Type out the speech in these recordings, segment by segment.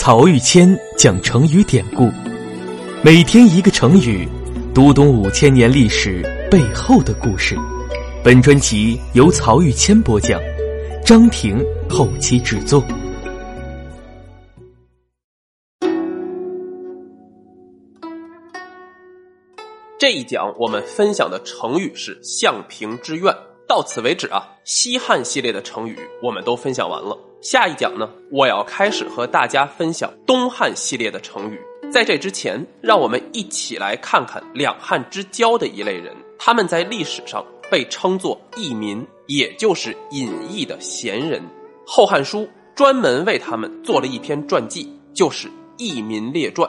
曹玉谦讲成语典故，每天一个成语，读懂五千年历史背后的故事。本专辑由曹玉谦播讲，张婷后期制作。这一讲我们分享的成语是“相平之怨”。到此为止啊，西汉系列的成语我们都分享完了。下一讲呢，我要开始和大家分享东汉系列的成语。在这之前，让我们一起来看看两汉之交的一类人，他们在历史上被称作佚民，也就是隐逸的贤人。《后汉书》专门为他们做了一篇传记，就是《佚民列传》。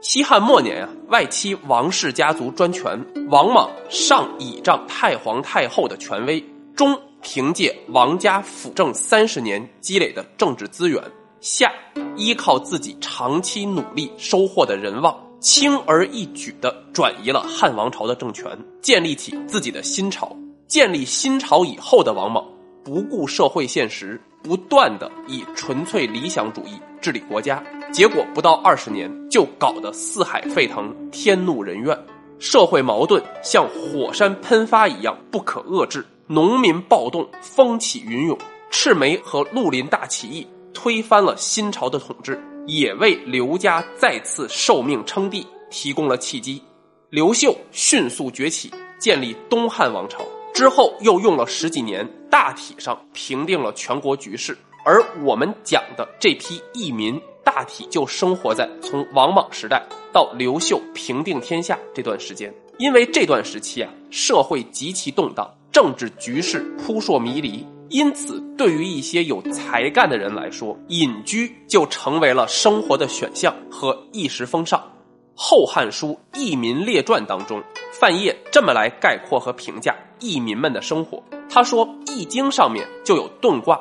西汉末年啊，外戚王氏家族专权，王莽上倚仗太皇太后的权威，中凭借王家辅政三十年积累的政治资源，夏依靠自己长期努力收获的人望，轻而易举地转移了汉王朝的政权，建立起自己的新朝。建立新朝以后的王莽，不顾社会现实，不断地以纯粹理想主义治理国家。结果不到二十年，就搞得四海沸腾，天怒人怨，社会矛盾像火山喷发一样不可遏制，农民暴动风起云涌，赤眉和绿林大起义推翻了新朝的统治，也为刘家再次受命称帝提供了契机。刘秀迅速崛起，建立东汉王朝之后，又用了十几年，大体上平定了全国局势。而我们讲的这批义民。大体就生活在从王莽时代到刘秀平定天下这段时间，因为这段时期啊，社会极其动荡，政治局势扑朔迷离，因此对于一些有才干的人来说，隐居就成为了生活的选项和一时风尚。《后汉书·佚民列传》当中，范晔这么来概括和评价佚民们的生活，他说，《易经》上面就有遁卦，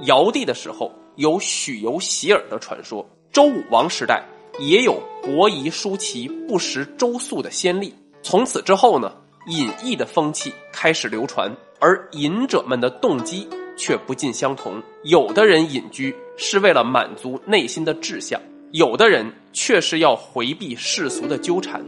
尧帝的时候。有许由洗耳的传说，周武王时代也有伯夷叔齐不食周粟的先例。从此之后呢，隐逸的风气开始流传，而隐者们的动机却不尽相同。有的人隐居是为了满足内心的志向，有的人却是要回避世俗的纠缠。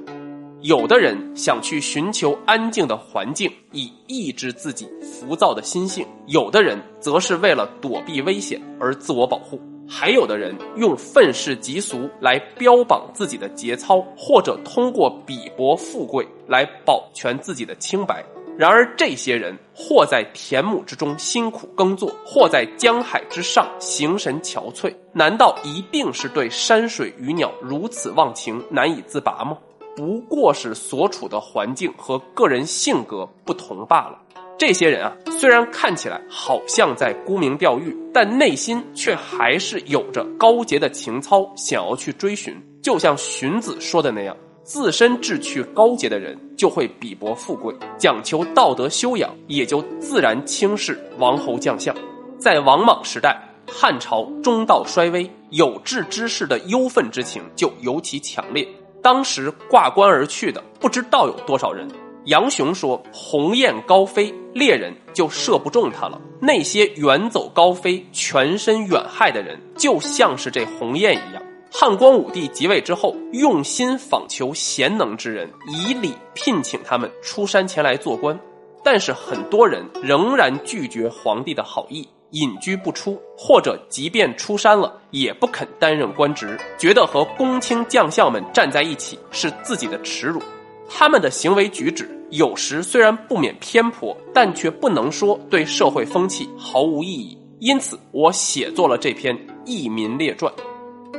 有的人想去寻求安静的环境，以抑制自己浮躁的心性；有的人则是为了躲避危险而自我保护；还有的人用愤世嫉俗来标榜自己的节操，或者通过鄙薄富贵来保全自己的清白。然而，这些人或在田亩之中辛苦耕作，或在江海之上形神憔悴，难道一定是对山水鱼鸟如此忘情，难以自拔吗？不过是所处的环境和个人性格不同罢了。这些人啊，虽然看起来好像在沽名钓誉，但内心却还是有着高洁的情操，想要去追寻。就像荀子说的那样，自身志趣高洁的人就会鄙薄富贵，讲求道德修养，也就自然轻视王侯将相。在王莽时代，汉朝中道衰微，有志之士的忧愤之情就尤其强烈。当时挂冠而去的不知道有多少人。杨雄说：“鸿雁高飞，猎人就射不中他了。那些远走高飞、全身远害的人，就像是这鸿雁一样。”汉光武帝即位之后，用心访求贤能之人，以礼聘请他们出山前来做官，但是很多人仍然拒绝皇帝的好意。隐居不出，或者即便出山了，也不肯担任官职，觉得和公卿将相们站在一起是自己的耻辱。他们的行为举止有时虽然不免偏颇，但却不能说对社会风气毫无意义。因此，我写作了这篇《佚民列传》。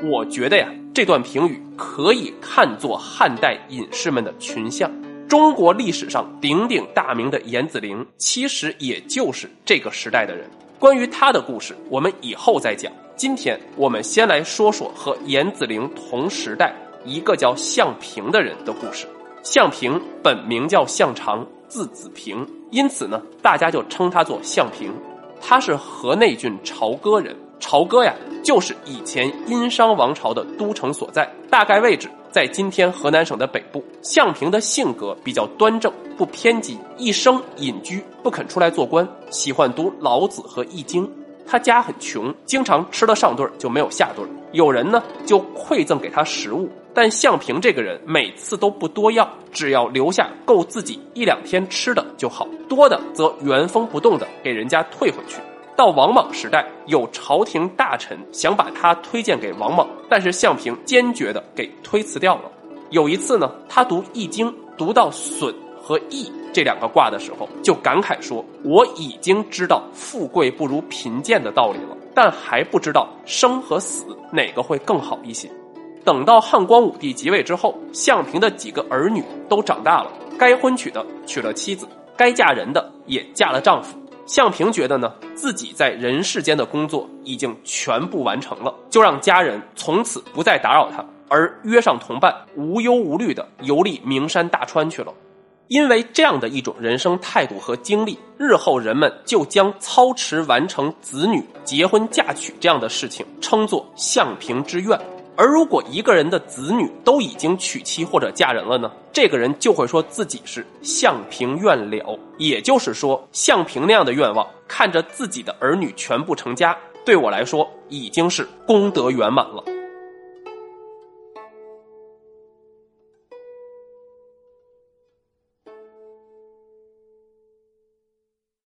我觉得呀，这段评语可以看作汉代隐士们的群像。中国历史上鼎鼎大名的严子陵，其实也就是这个时代的人。关于他的故事，我们以后再讲。今天我们先来说说和严子陵同时代一个叫向平的人的故事。项平本名叫项长，字子平，因此呢，大家就称他做项平。他是河内郡朝歌人。朝歌呀，就是以前殷商王朝的都城所在，大概位置在今天河南省的北部。项平的性格比较端正，不偏激，一生隐居，不肯出来做官，喜欢读老子和易经。他家很穷，经常吃了上顿就没有下顿。有人呢就馈赠给他食物，但向平这个人每次都不多要，只要留下够自己一两天吃的就好，多的则原封不动的给人家退回去。到王莽时代，有朝廷大臣想把他推荐给王莽，但是向平坚决的给推辞掉了。有一次呢，他读《易经》，读到“损”和“义”这两个卦的时候，就感慨说：“我已经知道富贵不如贫贱的道理了，但还不知道生和死哪个会更好一些。”等到汉光武帝即位之后，向平的几个儿女都长大了，该婚娶的娶了妻子，该嫁人的也嫁了丈夫。向平觉得呢，自己在人世间的工作已经全部完成了，就让家人从此不再打扰他，而约上同伴，无忧无虑的游历名山大川去了。因为这样的一种人生态度和经历，日后人们就将操持完成子女结婚嫁娶这样的事情称作向平之愿。而如果一个人的子女都已经娶妻或者嫁人了呢？这个人就会说自己是向平愿了，也就是说，向平那样的愿望，看着自己的儿女全部成家，对我来说已经是功德圆满了。